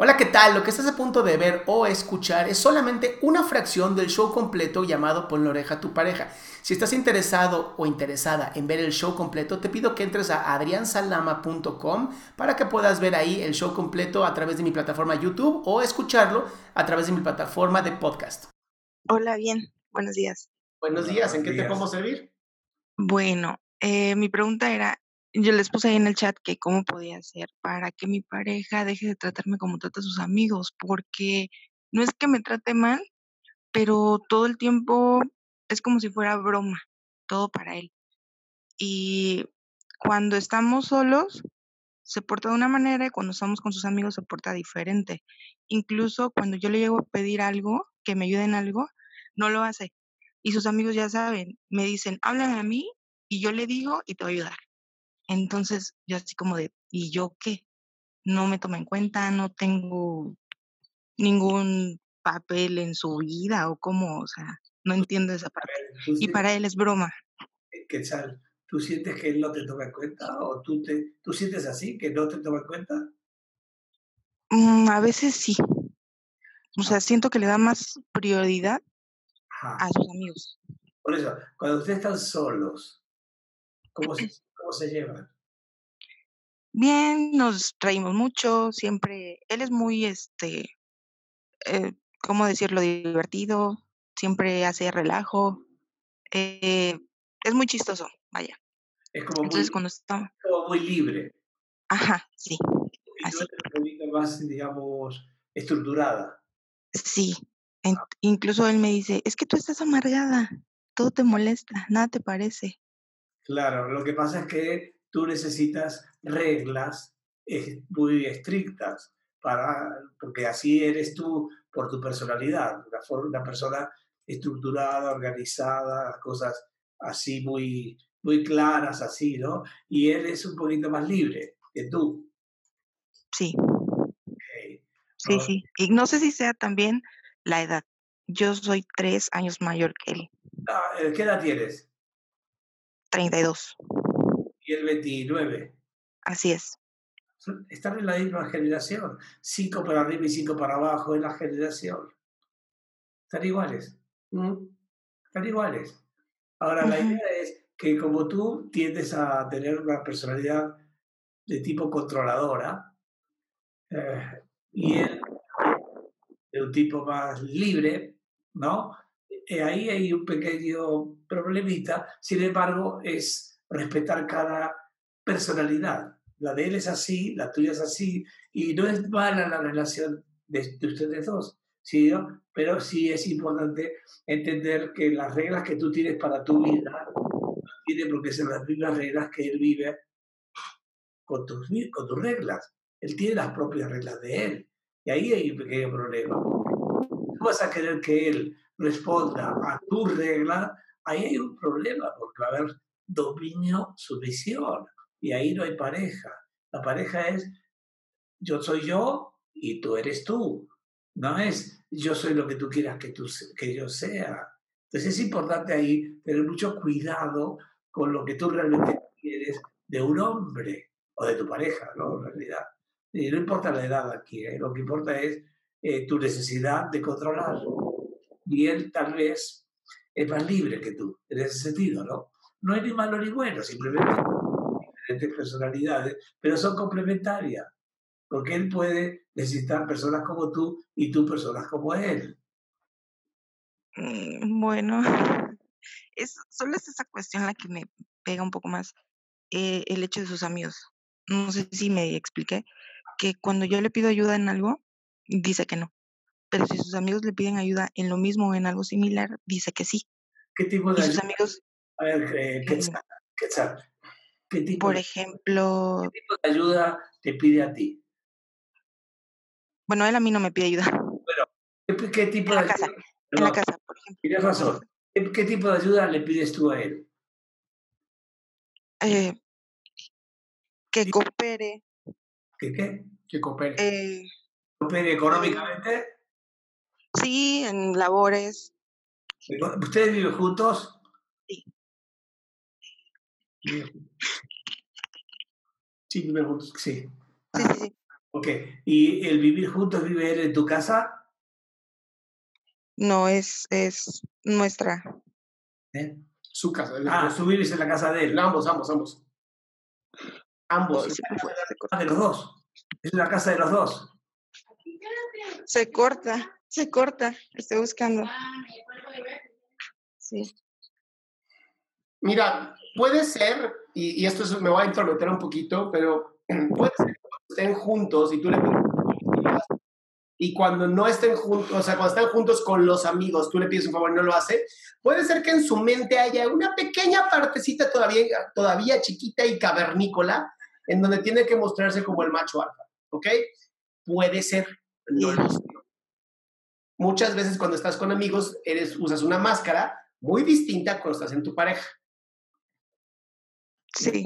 Hola, ¿qué tal? Lo que estás a punto de ver o escuchar es solamente una fracción del show completo llamado Pon la oreja a tu pareja. Si estás interesado o interesada en ver el show completo, te pido que entres a adriansalama.com para que puedas ver ahí el show completo a través de mi plataforma YouTube o escucharlo a través de mi plataforma de podcast. Hola, bien. Buenos días. Buenos días. ¿En qué te podemos servir? Bueno, eh, mi pregunta era, yo les puse ahí en el chat que cómo podía hacer para que mi pareja deje de tratarme como trata a sus amigos, porque no es que me trate mal, pero todo el tiempo es como si fuera broma, todo para él. Y cuando estamos solos, se porta de una manera y cuando estamos con sus amigos se porta diferente. Incluso cuando yo le llego a pedir algo, que me ayuden en algo, no lo hace. Y sus amigos ya saben, me dicen, háblame a mí y yo le digo y te voy a ayudar. Entonces, yo así como de, ¿y yo qué? No me toma en cuenta, no tengo ningún papel en su vida o cómo, o sea, no entiendo esa parte. Y para él es broma. Eh, ¿Qué tal? ¿Tú sientes que él no te toma en cuenta o tú, te, tú sientes así, que no te toma en cuenta? Mm, a veces sí. O sea, siento que le da más prioridad a sus amigos. Por eso, cuando ustedes están solos, ¿cómo se, ¿Cómo se llevan? Bien, nos traímos mucho, siempre, él es muy, este, eh, ¿cómo decirlo? Divertido, siempre hace relajo, eh, es muy chistoso, vaya. Es como Entonces, muy, cuando está... como muy libre. Ajá, sí. Así. más, digamos, estructurada. Sí. En- incluso él me dice, es que tú estás amargada, todo te molesta, nada te parece. Claro, lo que pasa es que tú necesitas reglas eh, muy estrictas para, porque así eres tú por tu personalidad, una, persona estructurada, organizada, las cosas así muy, muy claras, así, ¿no? Y él es un poquito más libre que tú. Sí, sí, sí. Y no sé si sea también la edad. Yo soy tres años mayor que él, ah, eh, ¿Qué edad tienes? 32. Y el 29. Así es. Están en la misma generación. Cinco para arriba y cinco para abajo en la generación. Están iguales. ¿Mm? Están iguales. Ahora, la idea es que como tú tiendes a tener una personalidad de tipo controladora, eh, y él de un tipo más libre, ¿no? Eh, ahí hay un pequeño problemita, sin embargo, es respetar cada personalidad. La de él es así, la tuya es así, y no es mala la relación de, de ustedes dos, ¿sí? Pero sí es importante entender que las reglas que tú tienes para tu vida no tienen por qué ser las mismas reglas que él vive con tus, con tus reglas. Él tiene las propias reglas de él. Y ahí hay un pequeño problema. Tú vas a querer que él responda a tu regla, ahí hay un problema, porque va a haber dominio, sumisión. Y ahí no hay pareja. La pareja es yo soy yo y tú eres tú. No es yo soy lo que tú quieras que, tú, que yo sea. Entonces es importante ahí tener mucho cuidado con lo que tú realmente quieres de un hombre o de tu pareja, ¿no? En realidad. Y no importa la edad aquí, ¿eh? lo que importa es eh, tu necesidad de controlar. Y él tal vez es más libre que tú, en ese sentido, ¿no? No hay ni malo ni bueno, simplemente diferentes personalidades, pero son complementarias, porque él puede necesitar personas como tú y tú personas como él. Mm, Bueno, es, solo es esa cuestión la que me pega un poco más, eh, el hecho de sus amigos. No sé si me expliqué, que cuando yo le pido ayuda en algo, dice que no. Pero si sus amigos le piden ayuda en lo mismo o en algo similar, dice que sí. ¿Qué tipo de Y sus ayuda? amigos, A ver, eh, eh, Quetzal, Quetzal, ¿qué tipo por de, ejemplo, qué tipo de ayuda te pide a ti? bueno, él a mí no me pide ayuda. ¿Qué, qué tipo En de la casa, ayuda? en la casa, por ejemplo. tienes razón. ¿Qué, qué tipo de ayuda le pides tú a él? eh, que coopere, ¿Qué qué? Que coopere. eh, ¿Coopere económicamente? Sí, en labores, ¿Ustedes viven juntos? sí. Sí, viven juntos, sí. sí, sí, sí. Ok, ¿y el vivir juntos vive él en tu casa? No, es, es nuestra. ¿Eh? Su casa. Ah, tú vives en la casa de él. Ambos, ambos, ambos. Ambos. Ah, de los dos. Es la casa de los dos. Se corta, se corta. Estoy buscando. Sí. Mira, puede ser, y, y esto es- me voy a intrometer un poquito, pero puede ser que cuando estén juntos y tú le pides y cuando no estén juntos, o sea, cuando están juntos con los amigos, tú le pides un favor y no lo hace, puede ser que en su mente haya una pequeña partecita todavía, todavía chiquita y cavernícola en donde tiene que mostrarse como el macho alfa, ¿ok? Puede ser, no lo sé. Muchas veces cuando estás con amigos, eres, usas una máscara muy distinta cuando estás en tu pareja. Sí,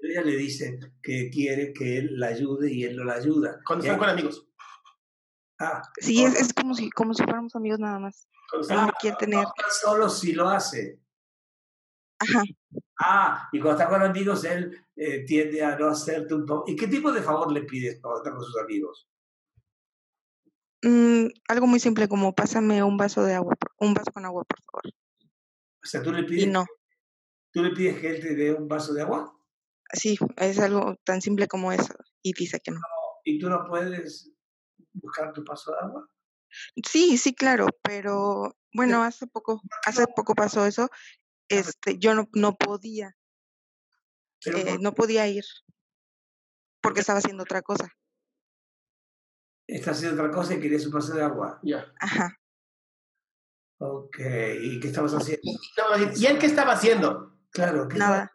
Ella le dice que quiere que él la ayude y él no la ayuda. Cuando están con amigos. Ah, sí, es, es como si, como si fuéramos amigos nada más. Me quiere tener. tan solo si lo hace. Ajá. Ah, y cuando está con amigos, él eh, tiende a no hacerte un favor. ¿Y qué tipo de favor le pides cuando está con sus amigos? Mm, algo muy simple como pásame un vaso de agua, un vaso con agua, por favor. O sea, tú le Y pides, no, tú le pides que él te dé un vaso de agua sí, es algo tan simple como eso. Y dice que no. y tú no puedes buscar tu vaso de agua. Sí, sí, claro, pero bueno, hace poco, hace poco pasó eso. Este, yo no, no podía, eh, no podía ir porque estaba haciendo otra cosa. Está haciendo otra cosa y querías un vaso de agua. Ya. Ajá. Ok, ¿y qué estabas haciendo? No, ¿Y él qué estaba haciendo? Claro, ¿qué Nada,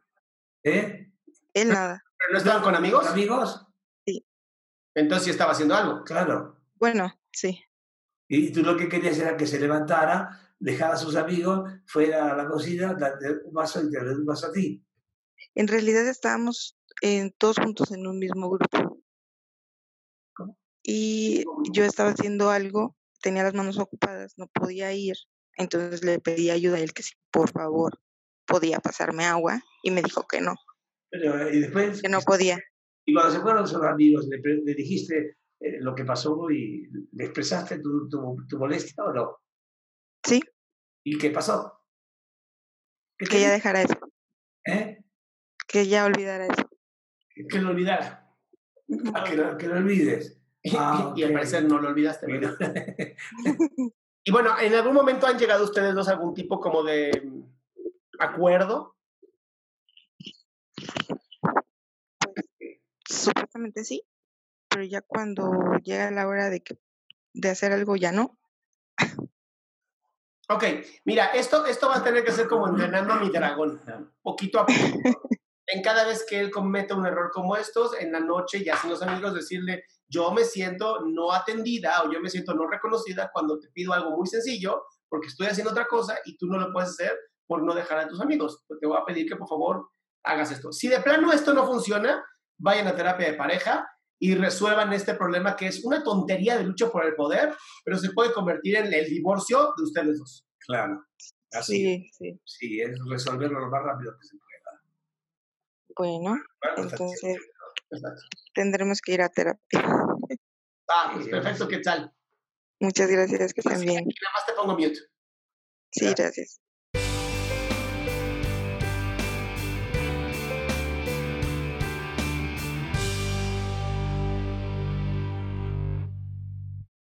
¿Eh? él nada. ¿Pero no estaban con amigos? ¿Con amigos? Entonces sí estaba haciendo algo. Claro. Bueno, sí, Y tú lo que querías era que se levantara, dejara a sus amigos, fuera a la cocina, darle un vaso y te darle un vaso a ti. en realidad estábamos eh, todos juntos en un mismo grupo. Y yo estaba haciendo algo, tenía las manos ocupadas, no podía ir, entonces le pedí ayuda a él que si por favor podía pasarme agua y me dijo que no, Pero, y después, que no podía. y cuando se fueron sus amigos, le, dijiste eh, lo que pasó y le expresaste tu, tu, tu molestia o no? Sí, ¿Y qué pasó? ¿Qué te que ya dejara eso, ¿Eh? que ya olvidara eso. Que lo olvidara. Ah, que, lo, que lo olvides. Ah, y al parecer no lo olvidaste. ¿verdad? Mira. Y bueno, ¿en algún momento han llegado ustedes dos a algún tipo como de acuerdo? Pues supuestamente sí, pero ya cuando llega la hora de que de hacer algo ya no. Ok, mira, esto, esto va a tener que ser como entrenando a mi dragón, poquito a poquito. En cada vez que él cometa un error como estos, en la noche, ya sin los amigos, decirle, yo me siento no atendida o yo me siento no reconocida cuando te pido algo muy sencillo porque estoy haciendo otra cosa y tú no lo puedes hacer por no dejar a tus amigos. Pues te voy a pedir que por favor hagas esto. Si de plano esto no funciona, vayan a terapia de pareja y resuelvan este problema que es una tontería de lucha por el poder, pero se puede convertir en el divorcio de ustedes dos. Claro. Así. Sí, sí. Sí, es resolverlo lo más rápido que se pueda. Bueno, está entonces tendremos que ir a terapia. Ah, pues perfecto, ¿qué tal? Muchas gracias, que estén bien. Nada más te pongo mute. Sí, gracias.